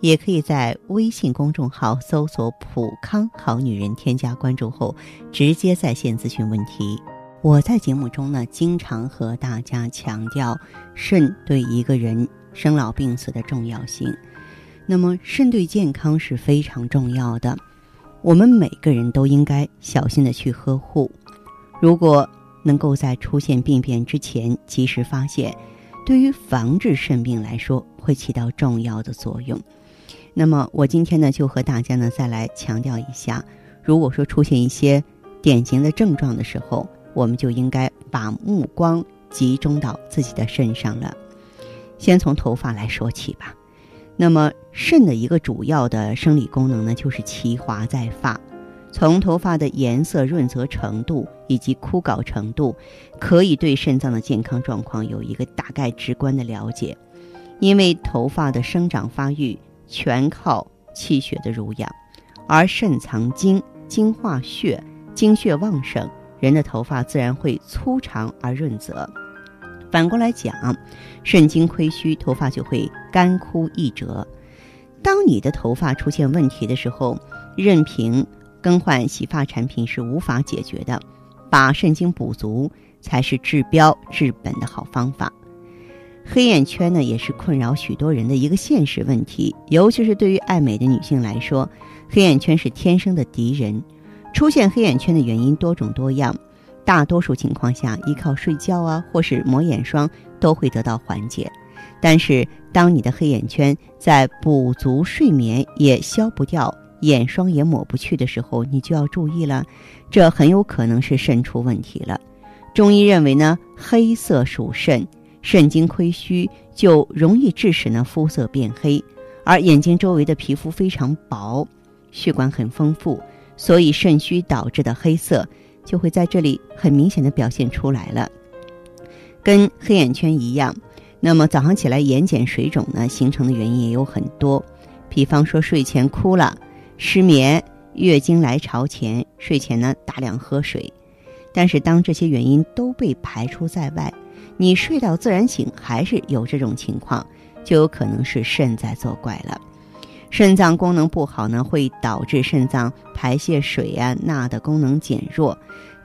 也可以在微信公众号搜索“普康好女人”，添加关注后直接在线咨询问题。我在节目中呢，经常和大家强调肾对一个人生老病死的重要性。那么，肾对健康是非常重要的，我们每个人都应该小心的去呵护。如果能够在出现病变之前及时发现，对于防治肾病来说会起到重要的作用。那么，我今天呢，就和大家呢再来强调一下，如果说出现一些典型的症状的时候，我们就应该把目光集中到自己的身上了。先从头发来说起吧。那么，肾的一个主要的生理功能呢，就是其华在发。从头发的颜色、润泽程度以及枯槁程度，可以对肾脏的健康状况有一个大概直观的了解。因为头发的生长发育全靠气血的濡养，而肾藏精，精化血，精血旺盛。人的头发自然会粗长而润泽。反过来讲，肾精亏虚，头发就会干枯易折。当你的头发出现问题的时候，任凭更换洗发产品是无法解决的，把肾精补足才是治标治本的好方法。黑眼圈呢，也是困扰许多人的一个现实问题，尤其是对于爱美的女性来说，黑眼圈是天生的敌人。出现黑眼圈的原因多种多样，大多数情况下依靠睡觉啊，或是抹眼霜都会得到缓解。但是，当你的黑眼圈在补足睡眠也消不掉，眼霜也抹不去的时候，你就要注意了，这很有可能是肾出问题了。中医认为呢，黑色属肾，肾精亏虚就容易致使呢肤色变黑，而眼睛周围的皮肤非常薄，血管很丰富。所以肾虚导致的黑色就会在这里很明显的表现出来了，跟黑眼圈一样。那么早上起来眼睑水肿呢，形成的原因也有很多，比方说睡前哭了、失眠、月经来潮前、睡前呢大量喝水。但是当这些原因都被排除在外，你睡到自然醒还是有这种情况，就有可能是肾在作怪了。肾脏功能不好呢，会导致肾脏排泄水啊钠的功能减弱，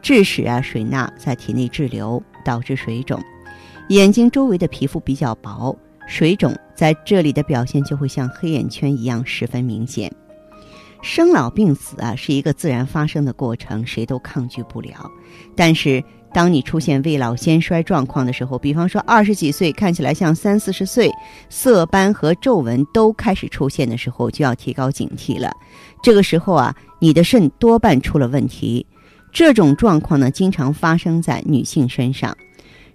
致使啊水钠在体内滞留，导致水肿。眼睛周围的皮肤比较薄，水肿在这里的表现就会像黑眼圈一样十分明显。生老病死啊是一个自然发生的过程，谁都抗拒不了，但是。当你出现未老先衰状况的时候，比方说二十几岁看起来像三四十岁，色斑和皱纹都开始出现的时候，就要提高警惕了。这个时候啊，你的肾多半出了问题。这种状况呢，经常发生在女性身上。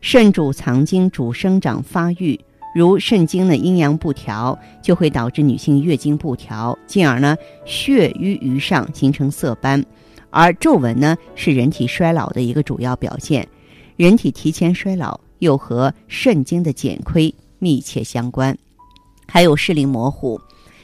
肾主藏精，主生长发育，如肾精的阴阳不调，就会导致女性月经不调，进而呢血瘀于上，形成色斑。而皱纹呢，是人体衰老的一个主要表现。人体提前衰老又和肾精的减亏密切相关。还有视力模糊，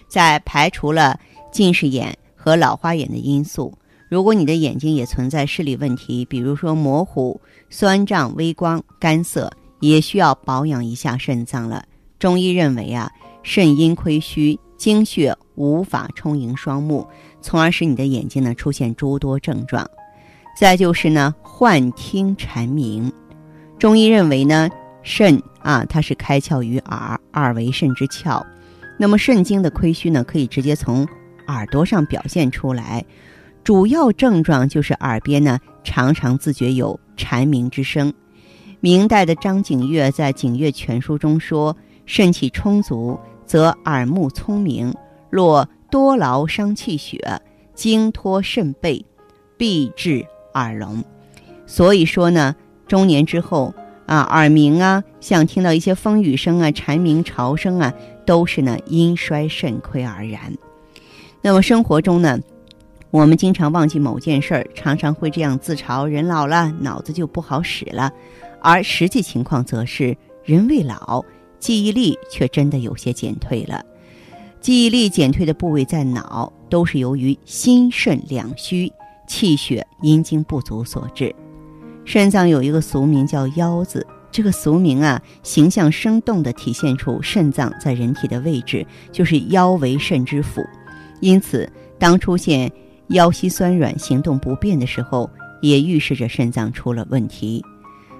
在排除了近视眼和老花眼的因素，如果你的眼睛也存在视力问题，比如说模糊、酸胀、微光、干涩，也需要保养一下肾脏了。中医认为啊，肾阴亏虚，精血无法充盈双目。从而使你的眼睛呢出现诸多症状，再就是呢幻听蝉鸣。中医认为呢肾啊它是开窍于耳，耳为肾之窍。那么肾经的亏虚呢可以直接从耳朵上表现出来，主要症状就是耳边呢常常自觉有蝉鸣之声。明代的张景岳在《景岳全书》中说：肾气充足，则耳目聪明，若。多劳伤气血，精脱肾背，必致耳聋。所以说呢，中年之后啊，耳鸣啊，像听到一些风雨声啊、蝉鸣潮声啊，都是呢阴衰肾亏而然。那么生活中呢，我们经常忘记某件事儿，常常会这样自嘲：人老了，脑子就不好使了。而实际情况则是，人未老，记忆力却真的有些减退了。记忆力减退的部位在脑，都是由于心肾两虚、气血阴精不足所致。肾脏有一个俗名叫“腰”子，这个俗名啊，形象生动地体现出肾脏在人体的位置，就是腰为肾之府。因此，当出现腰膝酸软、行动不便的时候，也预示着肾脏出了问题。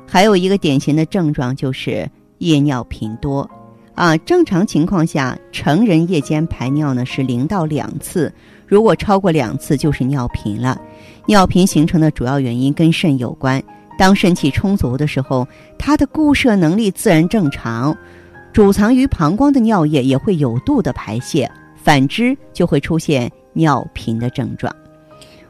还有一个典型的症状就是夜尿频多，啊，正常情况下，成人夜间排尿呢是零到两次，如果超过两次就是尿频了。尿频形成的主要原因跟肾有关，当肾气充足的时候，它的固摄能力自然正常，储藏于膀胱的尿液也会有度的排泄，反之就会出现。尿频的症状，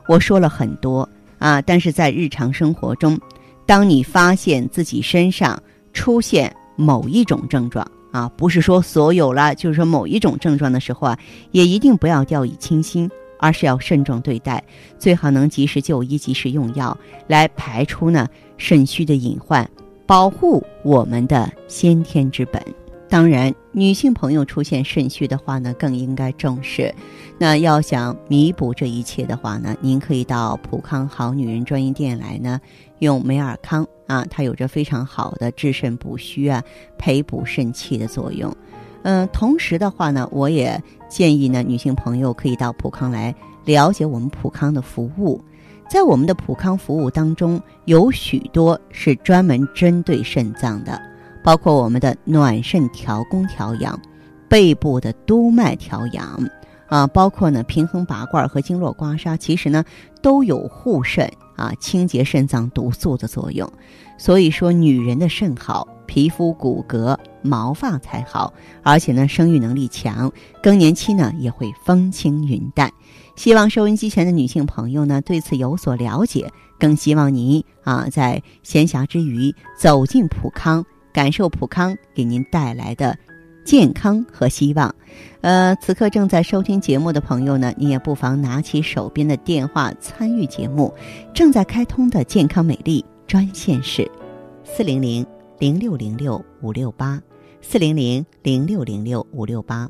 我说了很多啊，但是在日常生活中，当你发现自己身上出现某一种症状啊，不是说所有了，就是说某一种症状的时候啊，也一定不要掉以轻心，而是要慎重对待，最好能及时就医、及时用药，来排出呢肾虚的隐患，保护我们的先天之本。当然，女性朋友出现肾虚的话呢，更应该重视。那要想弥补这一切的话呢，您可以到普康好女人专营店来呢，用美尔康啊，它有着非常好的治肾补虚啊、培补肾气的作用。嗯，同时的话呢，我也建议呢，女性朋友可以到普康来了解我们普康的服务。在我们的普康服务当中，有许多是专门针对肾脏的。包括我们的暖肾调宫调养，背部的督脉调养，啊，包括呢平衡拔罐和经络刮痧，其实呢都有护肾啊、清洁肾脏毒素的作用。所以说，女人的肾好，皮肤骨骼毛发才好，而且呢生育能力强，更年期呢也会风轻云淡。希望收音机前的女性朋友呢对此有所了解，更希望您啊在闲暇之余走进普康。感受普康给您带来的健康和希望。呃，此刻正在收听节目的朋友呢，你也不妨拿起手边的电话参与节目。正在开通的健康美丽专线是四零零零六零六五六八四零零零六零六五六八。